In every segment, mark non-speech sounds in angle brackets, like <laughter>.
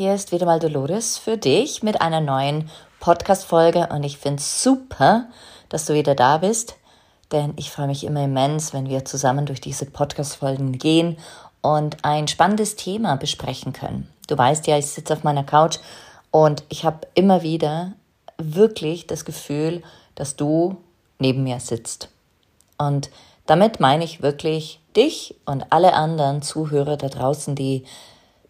hier ist wieder mal Dolores für dich mit einer neuen Podcast-Folge und ich finde es super, dass du wieder da bist, denn ich freue mich immer immens, wenn wir zusammen durch diese Podcast-Folgen gehen und ein spannendes Thema besprechen können. Du weißt ja, ich sitze auf meiner Couch und ich habe immer wieder wirklich das Gefühl, dass du neben mir sitzt. Und damit meine ich wirklich dich und alle anderen Zuhörer da draußen, die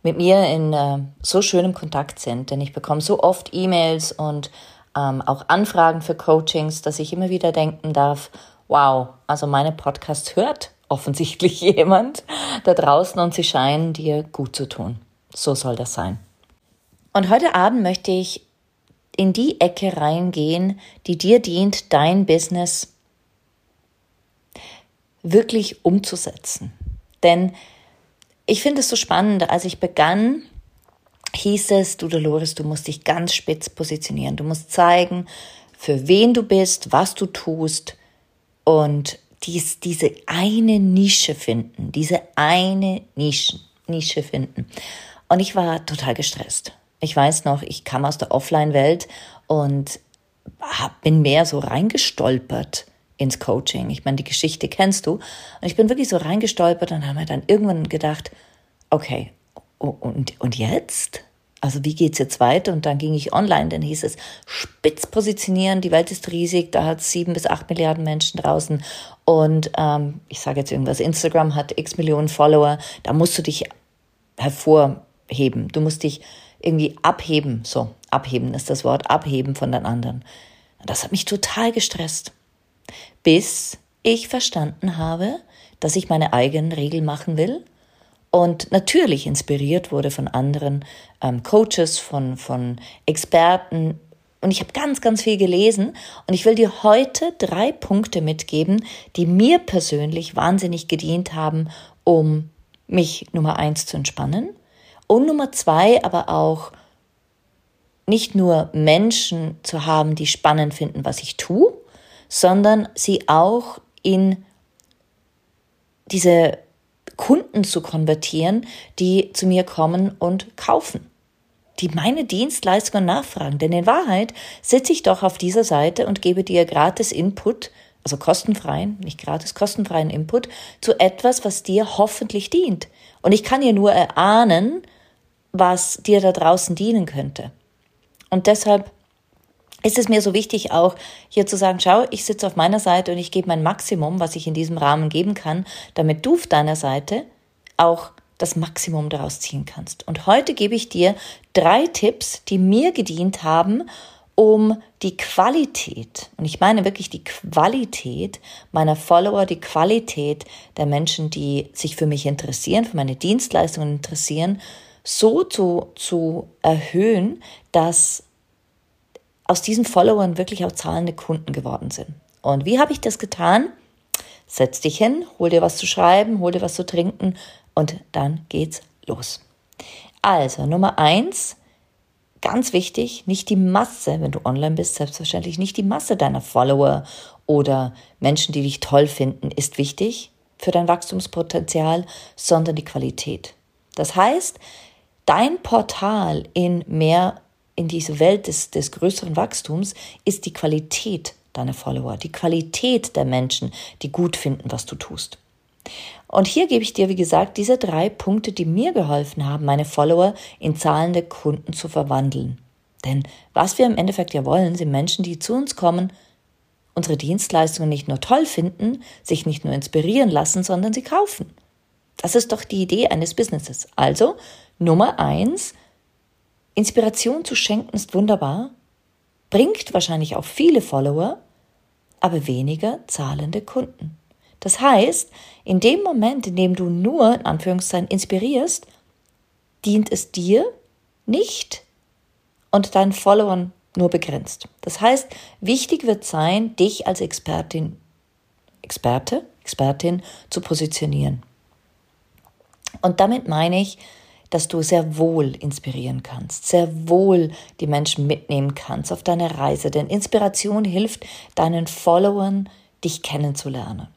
mit mir in äh, so schönem Kontakt sind, denn ich bekomme so oft E-Mails und ähm, auch Anfragen für Coachings, dass ich immer wieder denken darf, wow, also meine Podcast hört offensichtlich <laughs> jemand da draußen und sie scheinen dir gut zu tun. So soll das sein. Und heute Abend möchte ich in die Ecke reingehen, die dir dient, dein Business wirklich umzusetzen. Denn ich finde es so spannend, als ich begann, hieß es, du Dolores, du musst dich ganz spitz positionieren. Du musst zeigen, für wen du bist, was du tust und dies, diese eine Nische finden, diese eine Nische, Nische finden. Und ich war total gestresst. Ich weiß noch, ich kam aus der Offline-Welt und bin mehr so reingestolpert ins Coaching. Ich meine, die Geschichte kennst du. Und ich bin wirklich so reingestolpert und habe mir dann irgendwann gedacht, okay, und, und jetzt? Also wie geht's jetzt weiter? Und dann ging ich online, dann hieß es spitz positionieren, die Welt ist riesig, da hat sieben bis acht Milliarden Menschen draußen. Und ähm, ich sage jetzt irgendwas, Instagram hat x Millionen Follower, da musst du dich hervorheben. Du musst dich irgendwie abheben. So, abheben ist das Wort, abheben von den anderen. Das hat mich total gestresst bis ich verstanden habe, dass ich meine eigenen Regeln machen will und natürlich inspiriert wurde von anderen ähm, Coaches, von, von Experten. Und ich habe ganz, ganz viel gelesen und ich will dir heute drei Punkte mitgeben, die mir persönlich wahnsinnig gedient haben, um mich Nummer eins zu entspannen und Nummer zwei aber auch nicht nur Menschen zu haben, die spannend finden, was ich tue, sondern sie auch in diese Kunden zu konvertieren, die zu mir kommen und kaufen, die meine Dienstleistungen nachfragen. Denn in Wahrheit sitze ich doch auf dieser Seite und gebe dir gratis Input, also kostenfreien, nicht gratis, kostenfreien Input zu etwas, was dir hoffentlich dient. Und ich kann dir nur erahnen, was dir da draußen dienen könnte. Und deshalb ist es mir so wichtig auch hier zu sagen, schau, ich sitze auf meiner Seite und ich gebe mein Maximum, was ich in diesem Rahmen geben kann, damit du auf deiner Seite auch das Maximum daraus ziehen kannst. Und heute gebe ich dir drei Tipps, die mir gedient haben, um die Qualität, und ich meine wirklich die Qualität meiner Follower, die Qualität der Menschen, die sich für mich interessieren, für meine Dienstleistungen interessieren, so zu, zu erhöhen, dass aus diesen Followern wirklich auch zahlende Kunden geworden sind. Und wie habe ich das getan? Setz dich hin, hol dir was zu schreiben, hol dir was zu trinken und dann geht's los. Also, Nummer eins, ganz wichtig, nicht die Masse, wenn du online bist, selbstverständlich nicht die Masse deiner Follower oder Menschen, die dich toll finden, ist wichtig für dein Wachstumspotenzial, sondern die Qualität. Das heißt, dein Portal in mehr in diese Welt des, des größeren Wachstums ist die Qualität deiner Follower, die Qualität der Menschen, die gut finden, was du tust. Und hier gebe ich dir, wie gesagt, diese drei Punkte, die mir geholfen haben, meine Follower in zahlende Kunden zu verwandeln. Denn was wir im Endeffekt ja wollen, sind Menschen, die zu uns kommen, unsere Dienstleistungen nicht nur toll finden, sich nicht nur inspirieren lassen, sondern sie kaufen. Das ist doch die Idee eines Businesses. Also, Nummer eins, Inspiration zu schenken ist wunderbar, bringt wahrscheinlich auch viele Follower, aber weniger zahlende Kunden. Das heißt, in dem Moment, in dem du nur, in Anführungszeichen, inspirierst, dient es dir nicht und deinen Followern nur begrenzt. Das heißt, wichtig wird sein, dich als Expertin, Experte, Expertin zu positionieren. Und damit meine ich, dass du sehr wohl inspirieren kannst, sehr wohl die Menschen mitnehmen kannst auf deine Reise, denn Inspiration hilft deinen Followern, dich kennenzulernen.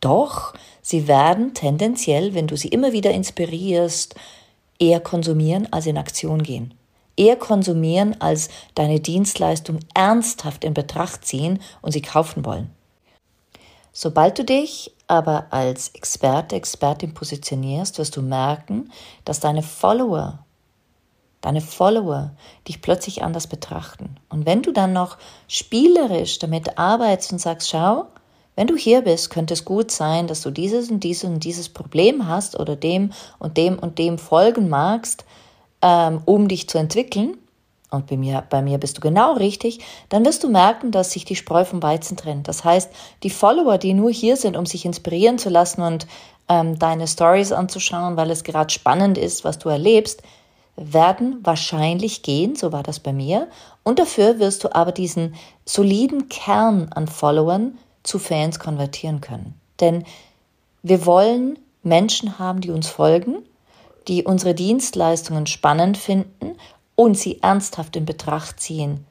Doch sie werden tendenziell, wenn du sie immer wieder inspirierst, eher konsumieren als in Aktion gehen. Eher konsumieren als deine Dienstleistung ernsthaft in Betracht ziehen und sie kaufen wollen. Sobald du dich aber als Experte, Expertin positionierst, wirst du merken, dass deine Follower, deine Follower dich plötzlich anders betrachten. Und wenn du dann noch spielerisch damit arbeitest und sagst, schau, wenn du hier bist, könnte es gut sein, dass du dieses und dieses und dieses Problem hast oder dem und dem und dem folgen magst, ähm, um dich zu entwickeln, und bei mir, bei mir bist du genau richtig, dann wirst du merken, dass sich die Spreu vom Weizen trennt. Das heißt, die Follower, die nur hier sind, um sich inspirieren zu lassen und ähm, deine Stories anzuschauen, weil es gerade spannend ist, was du erlebst, werden wahrscheinlich gehen, so war das bei mir. Und dafür wirst du aber diesen soliden Kern an Followern zu Fans konvertieren können. Denn wir wollen Menschen haben, die uns folgen, die unsere Dienstleistungen spannend finden und sie ernsthaft in Betracht ziehen,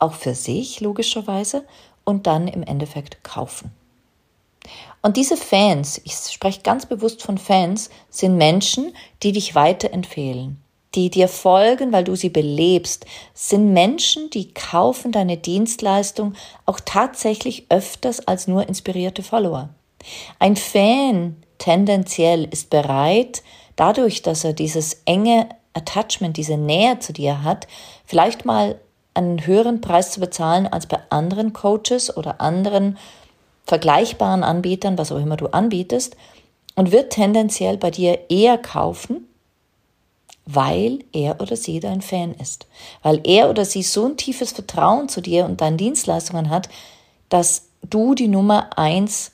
auch für sich logischerweise, und dann im Endeffekt kaufen. Und diese Fans, ich spreche ganz bewusst von Fans, sind Menschen, die dich weiterempfehlen, die dir folgen, weil du sie belebst, sind Menschen, die kaufen deine Dienstleistung auch tatsächlich öfters als nur inspirierte Follower. Ein Fan tendenziell ist bereit, dadurch, dass er dieses enge Attachment, diese Nähe zu dir hat, vielleicht mal einen höheren Preis zu bezahlen als bei anderen Coaches oder anderen vergleichbaren Anbietern, was auch immer du anbietest, und wird tendenziell bei dir eher kaufen, weil er oder sie dein Fan ist, weil er oder sie so ein tiefes Vertrauen zu dir und deinen Dienstleistungen hat, dass du die Nummer eins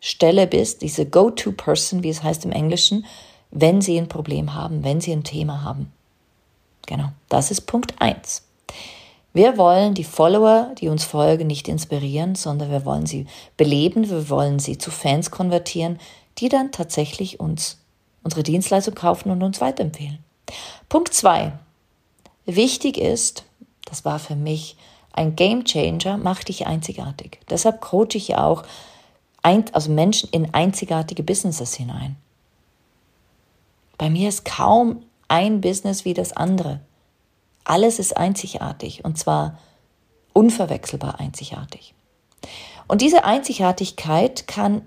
Stelle bist, diese Go-to-Person, wie es heißt im Englischen, wenn sie ein Problem haben, wenn sie ein Thema haben. Genau, das ist Punkt eins. Wir wollen die Follower, die uns folgen, nicht inspirieren, sondern wir wollen sie beleben, wir wollen sie zu Fans konvertieren, die dann tatsächlich uns unsere Dienstleistung kaufen und uns weiterempfehlen. Punkt zwei. Wichtig ist, das war für mich ein Game Changer, mach dich einzigartig. Deshalb coache ich ja auch also Menschen in einzigartige Businesses hinein. Bei mir ist kaum ein Business wie das andere. Alles ist einzigartig und zwar unverwechselbar einzigartig. Und diese Einzigartigkeit kann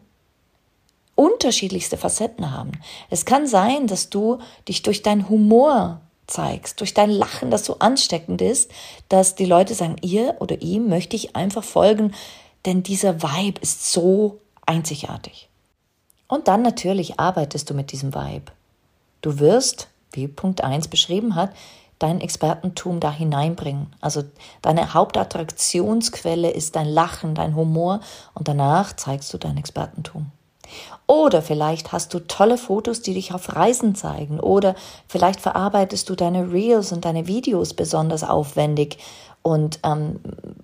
unterschiedlichste Facetten haben. Es kann sein, dass du dich durch deinen Humor zeigst, durch dein Lachen, das so ansteckend ist, dass die Leute sagen, ihr oder ihm möchte ich einfach folgen, denn dieser Vibe ist so einzigartig. Und dann natürlich arbeitest du mit diesem Vibe. Du wirst, wie Punkt 1 beschrieben hat, dein Expertentum da hineinbringen. Also deine Hauptattraktionsquelle ist dein Lachen, dein Humor und danach zeigst du dein Expertentum. Oder vielleicht hast du tolle Fotos, die dich auf Reisen zeigen. Oder vielleicht verarbeitest du deine Reels und deine Videos besonders aufwendig und ähm,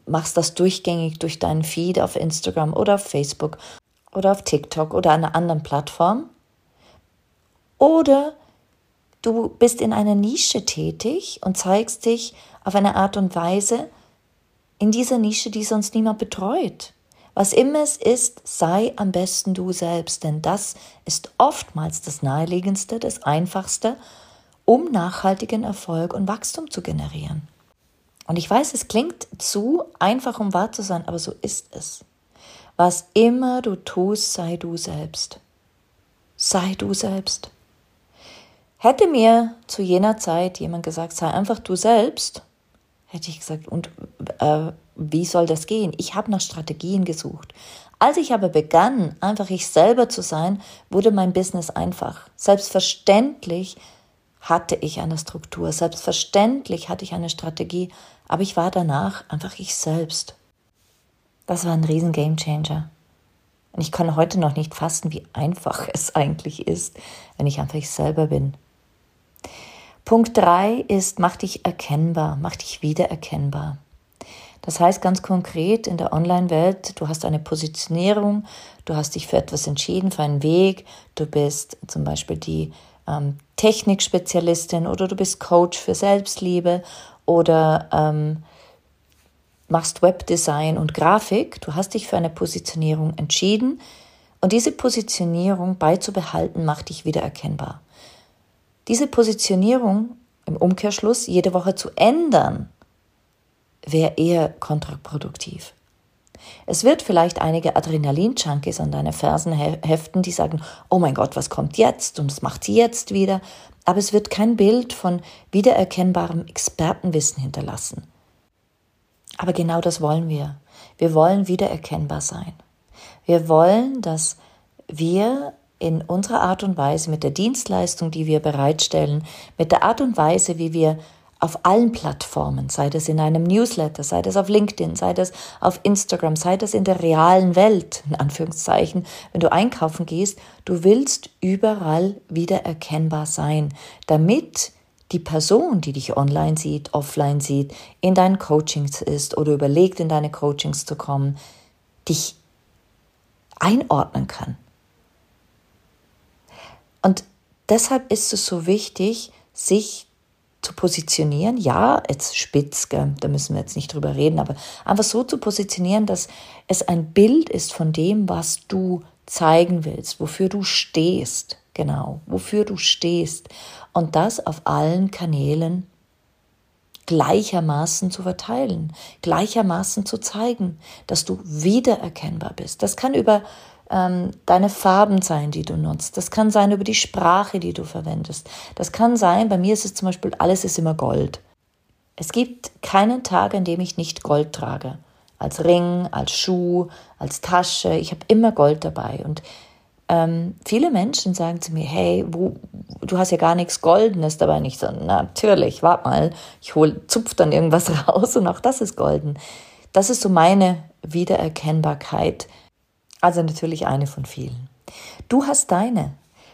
machst das durchgängig durch deinen Feed auf Instagram oder auf Facebook oder auf TikTok oder einer anderen Plattform. Oder Du bist in einer Nische tätig und zeigst dich auf eine Art und Weise in dieser Nische, die sonst niemand betreut. Was immer es ist, sei am besten du selbst, denn das ist oftmals das Naheliegendste, das Einfachste, um nachhaltigen Erfolg und Wachstum zu generieren. Und ich weiß, es klingt zu einfach, um wahr zu sein, aber so ist es. Was immer du tust, sei du selbst. sei du selbst. Hätte mir zu jener Zeit jemand gesagt, sei einfach du selbst, hätte ich gesagt, und äh, wie soll das gehen? Ich habe nach Strategien gesucht. Als ich aber begann, einfach ich selber zu sein, wurde mein Business einfach. Selbstverständlich hatte ich eine Struktur, selbstverständlich hatte ich eine Strategie, aber ich war danach einfach ich selbst. Das war ein riesen Gamechanger. Und ich kann heute noch nicht fassen, wie einfach <laughs> es eigentlich ist, wenn ich einfach ich selber bin. Punkt drei ist, mach dich erkennbar, mach dich wiedererkennbar. Das heißt ganz konkret in der Online-Welt, du hast eine Positionierung, du hast dich für etwas entschieden, für einen Weg, du bist zum Beispiel die ähm, Technikspezialistin oder du bist Coach für Selbstliebe oder ähm, machst Webdesign und Grafik, du hast dich für eine Positionierung entschieden und diese Positionierung beizubehalten macht dich wieder erkennbar. Diese Positionierung im Umkehrschluss jede Woche zu ändern, wäre eher kontraproduktiv. Es wird vielleicht einige Adrenalin-Junkies an deine Fersen heften, die sagen, oh mein Gott, was kommt jetzt und was macht sie jetzt wieder? Aber es wird kein Bild von wiedererkennbarem Expertenwissen hinterlassen. Aber genau das wollen wir. Wir wollen wiedererkennbar sein. Wir wollen, dass wir in unserer Art und Weise, mit der Dienstleistung, die wir bereitstellen, mit der Art und Weise, wie wir auf allen Plattformen, sei das in einem Newsletter, sei das auf LinkedIn, sei das auf Instagram, sei das in der realen Welt, in Anführungszeichen, wenn du einkaufen gehst, du willst überall wiedererkennbar sein, damit die Person, die dich online sieht, offline sieht, in deinen Coachings ist oder überlegt, in deine Coachings zu kommen, dich einordnen kann. Und deshalb ist es so wichtig, sich zu positionieren. Ja, jetzt spitz, gell, da müssen wir jetzt nicht drüber reden, aber einfach so zu positionieren, dass es ein Bild ist von dem, was du zeigen willst, wofür du stehst. Genau, wofür du stehst und das auf allen Kanälen gleichermaßen zu verteilen, gleichermaßen zu zeigen, dass du wiedererkennbar bist. Das kann über ähm, deine Farben sein, die du nutzt. Das kann sein über die Sprache, die du verwendest. Das kann sein, bei mir ist es zum Beispiel, alles ist immer Gold. Es gibt keinen Tag, an dem ich nicht Gold trage. Als Ring, als Schuh, als Tasche. Ich habe immer Gold dabei. Und ähm, viele Menschen sagen zu mir, hey, wo, du hast ja gar nichts Goldenes dabei. Nicht so, natürlich, warte mal, ich hol, zupf dann irgendwas <laughs> raus und auch das ist golden. Das ist so meine Wiedererkennbarkeit. Also natürlich eine von vielen. Du hast deine.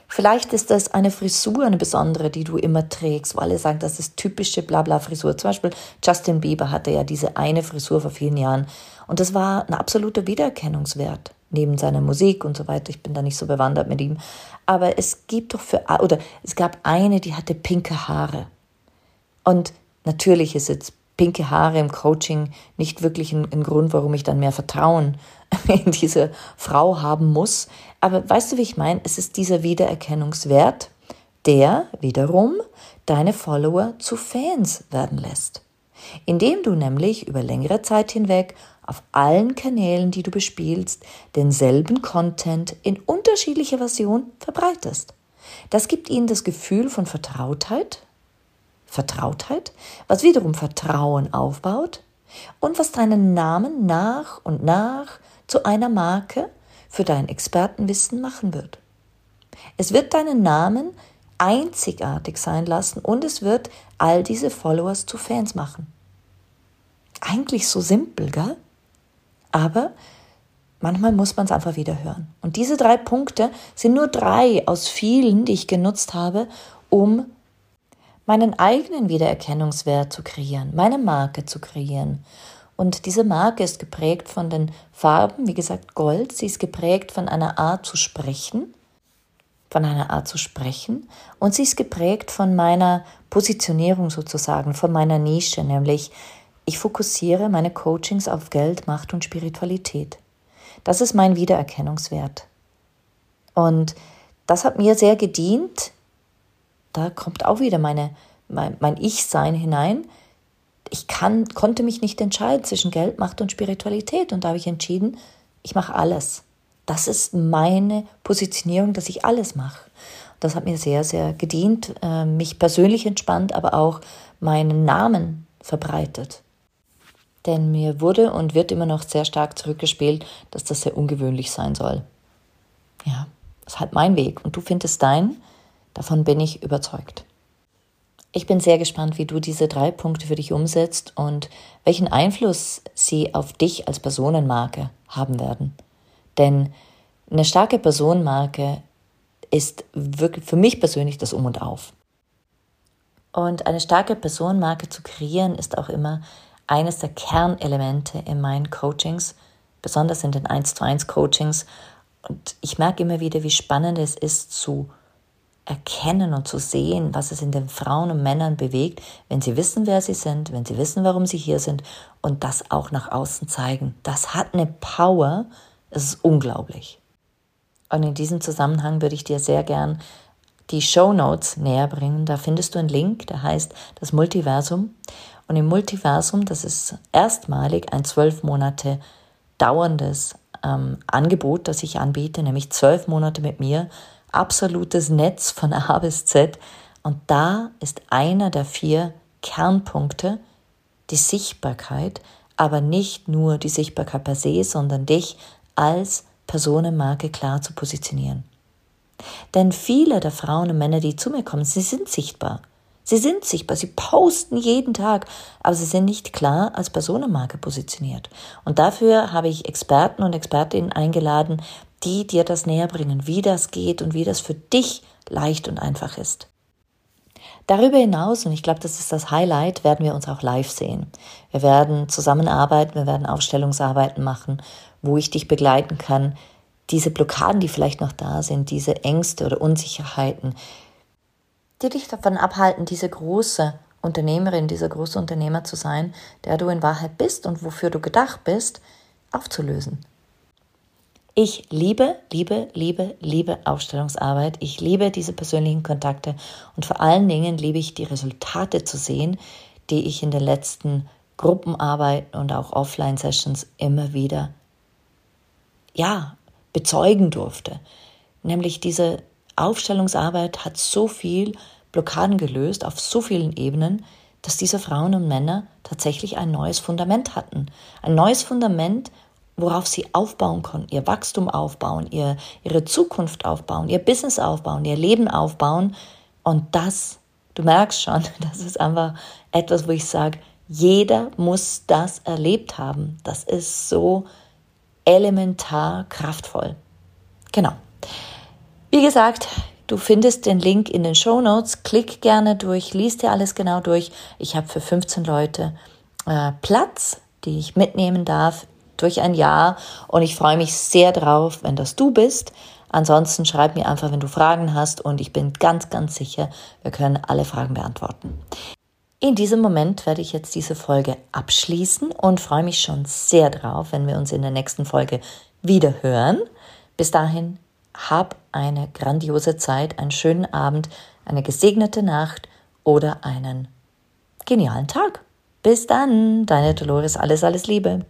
Vielleicht ist das eine Frisur, eine besondere, die du immer trägst, wo alle sagen, das ist typische Blabla-Frisur. Zum Beispiel Justin Bieber hatte ja diese eine Frisur vor vielen Jahren und das war ein absoluter Wiedererkennungswert neben seiner Musik und so weiter. Ich bin da nicht so bewandert mit ihm. Aber es gibt doch für, oder es gab eine, die hatte pinke Haare. Und natürlich ist jetzt pinke Haare im Coaching nicht wirklich ein, ein Grund, warum ich dann mehr Vertrauen <laughs> in diese Frau haben muss. Aber weißt du, wie ich meine? Es ist dieser Wiedererkennungswert, der wiederum deine Follower zu Fans werden lässt. Indem du nämlich über längere Zeit hinweg auf allen Kanälen, die du bespielst, denselben Content in unterschiedlicher Version verbreitest. Das gibt ihnen das Gefühl von Vertrautheit, Vertrautheit, was wiederum Vertrauen aufbaut und was deinen Namen nach und nach zu einer Marke für dein Expertenwissen machen wird. Es wird deinen Namen einzigartig sein lassen und es wird all diese Followers zu Fans machen. Eigentlich so simpel, gell? Aber manchmal muss man es einfach wieder hören. Und diese drei Punkte sind nur drei aus vielen, die ich genutzt habe, um meinen eigenen Wiedererkennungswert zu kreieren, meine Marke zu kreieren. Und diese Marke ist geprägt von den Farben, wie gesagt Gold, sie ist geprägt von einer Art zu sprechen, von einer Art zu sprechen und sie ist geprägt von meiner Positionierung sozusagen, von meiner Nische, nämlich ich fokussiere meine Coachings auf Geld, Macht und Spiritualität. Das ist mein Wiedererkennungswert. Und das hat mir sehr gedient. Da kommt auch wieder meine, mein, mein Ich-Sein hinein. Ich kann, konnte mich nicht entscheiden zwischen Geld, Macht und Spiritualität. Und da habe ich entschieden, ich mache alles. das ist meine Positionierung, dass ich alles mache. Das hat mir sehr, sehr gedient, äh, mich persönlich entspannt, aber auch meinen Namen verbreitet. Denn mir wurde und wird immer noch sehr stark zurückgespielt, dass das sehr ungewöhnlich sein soll. Ja, das ist halt mein Weg und du findest deinen. Davon bin ich überzeugt. Ich bin sehr gespannt, wie du diese drei Punkte für dich umsetzt und welchen Einfluss sie auf dich als Personenmarke haben werden. Denn eine starke Personenmarke ist wirklich für mich persönlich das Um und Auf. Und eine starke Personenmarke zu kreieren ist auch immer eines der Kernelemente in meinen Coachings, besonders in den 1 zu 1 Coachings. Und ich merke immer wieder, wie spannend es ist zu erkennen und zu sehen, was es in den Frauen und Männern bewegt, wenn sie wissen, wer sie sind, wenn sie wissen, warum sie hier sind und das auch nach außen zeigen. Das hat eine Power, es ist unglaublich. Und in diesem Zusammenhang würde ich dir sehr gern die Show Notes näher bringen. Da findest du einen Link, der heißt das Multiversum. Und im Multiversum, das ist erstmalig ein zwölf Monate dauerndes ähm, Angebot, das ich anbiete, nämlich zwölf Monate mit mir, absolutes Netz von A bis Z. Und da ist einer der vier Kernpunkte die Sichtbarkeit, aber nicht nur die Sichtbarkeit per se, sondern dich als Personenmarke klar zu positionieren. Denn viele der Frauen und Männer, die zu mir kommen, sie sind sichtbar. Sie sind sichtbar, sie posten jeden Tag, aber sie sind nicht klar als Personenmarke positioniert. Und dafür habe ich Experten und Expertinnen eingeladen, die dir das näher bringen, wie das geht und wie das für dich leicht und einfach ist. Darüber hinaus, und ich glaube, das ist das Highlight, werden wir uns auch live sehen. Wir werden zusammenarbeiten, wir werden Aufstellungsarbeiten machen, wo ich dich begleiten kann, diese Blockaden, die vielleicht noch da sind, diese Ängste oder Unsicherheiten, die dich davon abhalten, diese große Unternehmerin, dieser große Unternehmer zu sein, der du in Wahrheit bist und wofür du gedacht bist, aufzulösen. Ich liebe, liebe, liebe, liebe Aufstellungsarbeit. Ich liebe diese persönlichen Kontakte und vor allen Dingen liebe ich die Resultate zu sehen, die ich in den letzten Gruppenarbeiten und auch Offline-Sessions immer wieder, ja, bezeugen durfte. Nämlich diese Aufstellungsarbeit hat so viel Blockaden gelöst auf so vielen Ebenen, dass diese Frauen und Männer tatsächlich ein neues Fundament hatten. Ein neues Fundament, worauf sie aufbauen konnten, ihr Wachstum aufbauen, ihr, ihre Zukunft aufbauen, ihr Business aufbauen, ihr Leben aufbauen. Und das, du merkst schon, <laughs> das ist einfach etwas, wo ich sage, jeder muss das erlebt haben. Das ist so elementar kraftvoll. Genau. Wie gesagt, du findest den Link in den Show Notes. Klick gerne durch, liest dir alles genau durch. Ich habe für 15 Leute äh, Platz, die ich mitnehmen darf durch ein Jahr und ich freue mich sehr drauf, wenn das du bist. Ansonsten schreib mir einfach, wenn du Fragen hast und ich bin ganz, ganz sicher, wir können alle Fragen beantworten. In diesem Moment werde ich jetzt diese Folge abschließen und freue mich schon sehr drauf, wenn wir uns in der nächsten Folge wieder hören. Bis dahin, hab eine grandiose Zeit, einen schönen Abend, eine gesegnete Nacht oder einen genialen Tag. Bis dann, deine Dolores, alles, alles Liebe.